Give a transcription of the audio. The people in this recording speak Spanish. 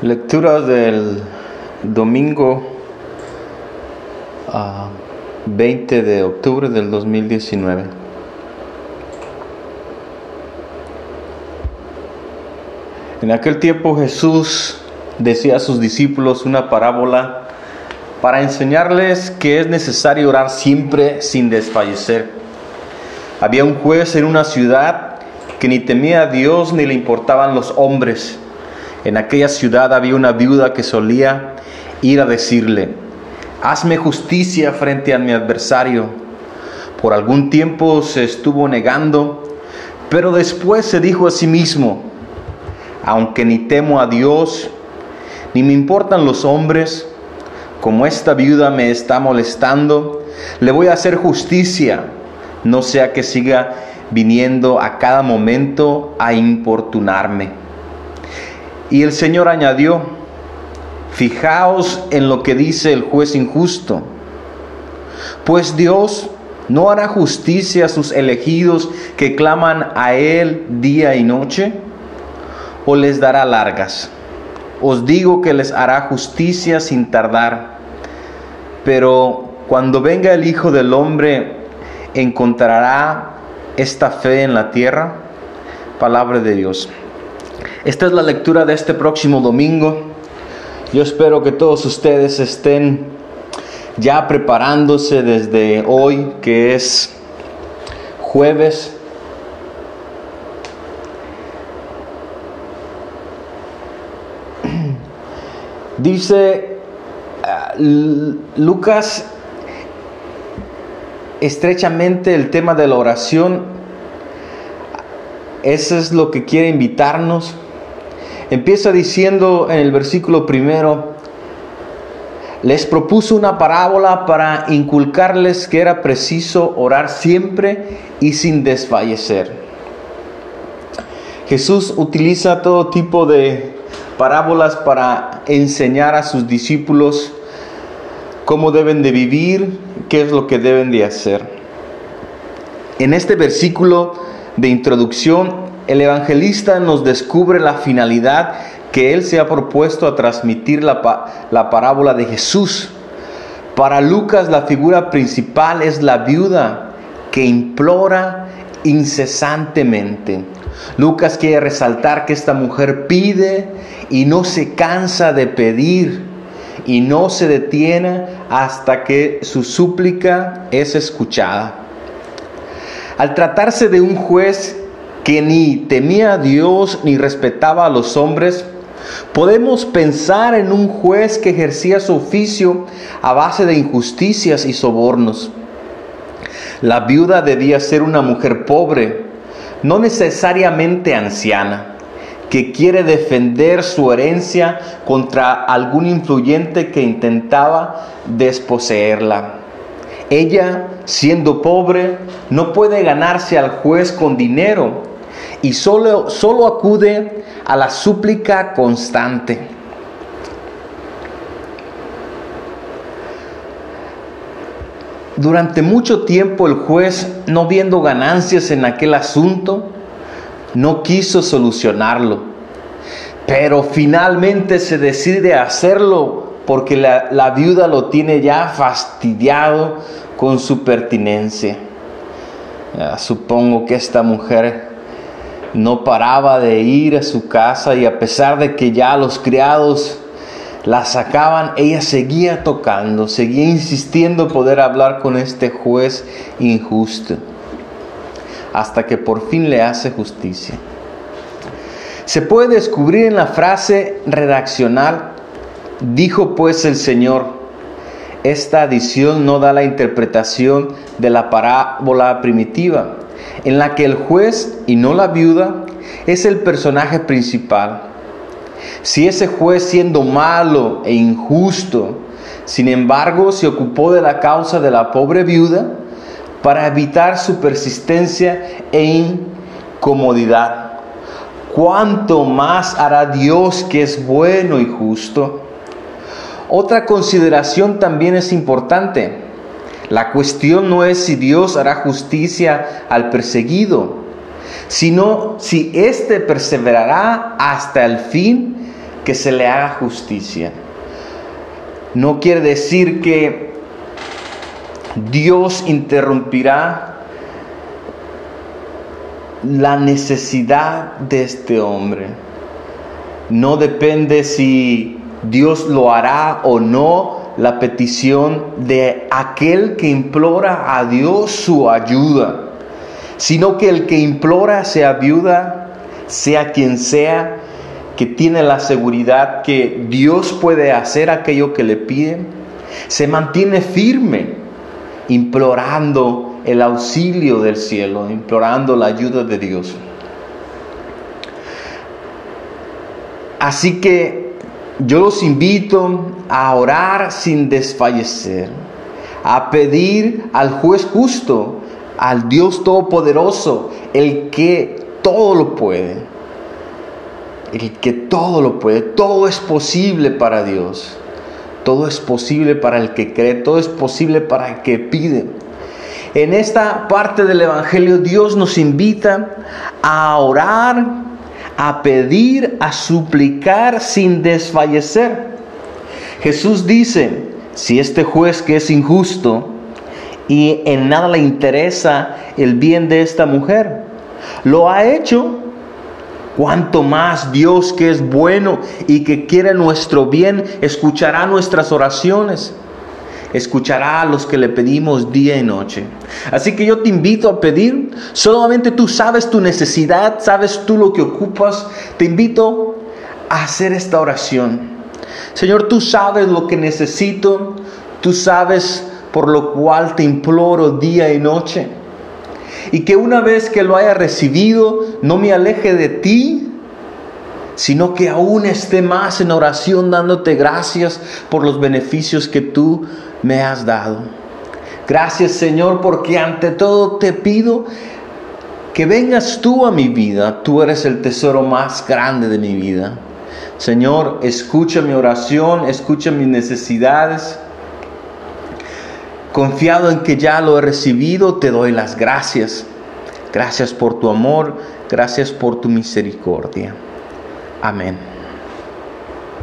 Lectura del domingo 20 de octubre del 2019. En aquel tiempo Jesús decía a sus discípulos una parábola para enseñarles que es necesario orar siempre sin desfallecer. Había un juez en una ciudad que ni temía a Dios ni le importaban los hombres en aquella ciudad había una viuda que solía ir a decirle, hazme justicia frente a mi adversario. Por algún tiempo se estuvo negando, pero después se dijo a sí mismo, aunque ni temo a Dios, ni me importan los hombres, como esta viuda me está molestando, le voy a hacer justicia, no sea que siga viniendo a cada momento a importunarme. Y el Señor añadió, fijaos en lo que dice el juez injusto, pues Dios no hará justicia a sus elegidos que claman a Él día y noche, o les dará largas. Os digo que les hará justicia sin tardar, pero cuando venga el Hijo del Hombre, ¿encontrará esta fe en la tierra? Palabra de Dios. Esta es la lectura de este próximo domingo. Yo espero que todos ustedes estén ya preparándose desde hoy, que es jueves. Dice ah, Lucas estrechamente el tema de la oración. Eso es lo que quiere invitarnos Empieza diciendo en el versículo primero, les propuso una parábola para inculcarles que era preciso orar siempre y sin desfallecer. Jesús utiliza todo tipo de parábolas para enseñar a sus discípulos cómo deben de vivir, qué es lo que deben de hacer. En este versículo de introducción el evangelista nos descubre la finalidad que él se ha propuesto a transmitir la, la parábola de Jesús. Para Lucas la figura principal es la viuda que implora incesantemente. Lucas quiere resaltar que esta mujer pide y no se cansa de pedir y no se detiene hasta que su súplica es escuchada. Al tratarse de un juez que ni temía a Dios ni respetaba a los hombres, podemos pensar en un juez que ejercía su oficio a base de injusticias y sobornos. La viuda debía ser una mujer pobre, no necesariamente anciana, que quiere defender su herencia contra algún influyente que intentaba desposeerla. Ella, siendo pobre, no puede ganarse al juez con dinero, y solo, solo acude a la súplica constante. Durante mucho tiempo el juez, no viendo ganancias en aquel asunto, no quiso solucionarlo, pero finalmente se decide a hacerlo porque la, viuda lo tiene ya fastidiado con su pertinencia. supongo que esta mujer no paraba de ir a su casa y a pesar de que ya los criados la sacaban, ella seguía tocando, seguía insistiendo poder hablar con este juez injusto, hasta que por fin le hace justicia. Se puede descubrir en la frase redaccional, dijo pues el Señor, esta adición no da la interpretación de la parábola primitiva en la que el juez y no la viuda es el personaje principal. Si ese juez siendo malo e injusto, sin embargo, se ocupó de la causa de la pobre viuda para evitar su persistencia e incomodidad, ¿cuánto más hará Dios que es bueno y justo? Otra consideración también es importante. La cuestión no es si Dios hará justicia al perseguido, sino si éste perseverará hasta el fin que se le haga justicia. No quiere decir que Dios interrumpirá la necesidad de este hombre. No depende si Dios lo hará o no la petición de aquel que implora a Dios su ayuda, sino que el que implora sea viuda, sea quien sea, que tiene la seguridad que Dios puede hacer aquello que le pide, se mantiene firme, implorando el auxilio del cielo, implorando la ayuda de Dios. Así que yo los invito a orar sin desfallecer, a pedir al juez justo, al Dios todopoderoso, el que todo lo puede, el que todo lo puede, todo es posible para Dios, todo es posible para el que cree, todo es posible para el que pide. En esta parte del Evangelio Dios nos invita a orar, a pedir, a suplicar sin desfallecer. Jesús dice, si este juez que es injusto y en nada le interesa el bien de esta mujer, lo ha hecho, cuanto más Dios que es bueno y que quiere nuestro bien, escuchará nuestras oraciones escuchará a los que le pedimos día y noche. Así que yo te invito a pedir, solamente tú sabes tu necesidad, sabes tú lo que ocupas, te invito a hacer esta oración. Señor, tú sabes lo que necesito, tú sabes por lo cual te imploro día y noche. Y que una vez que lo haya recibido, no me aleje de ti, sino que aún esté más en oración dándote gracias por los beneficios que tú me has dado. Gracias Señor porque ante todo te pido que vengas tú a mi vida. Tú eres el tesoro más grande de mi vida. Señor, escucha mi oración, escucha mis necesidades. Confiado en que ya lo he recibido, te doy las gracias. Gracias por tu amor, gracias por tu misericordia. Amén.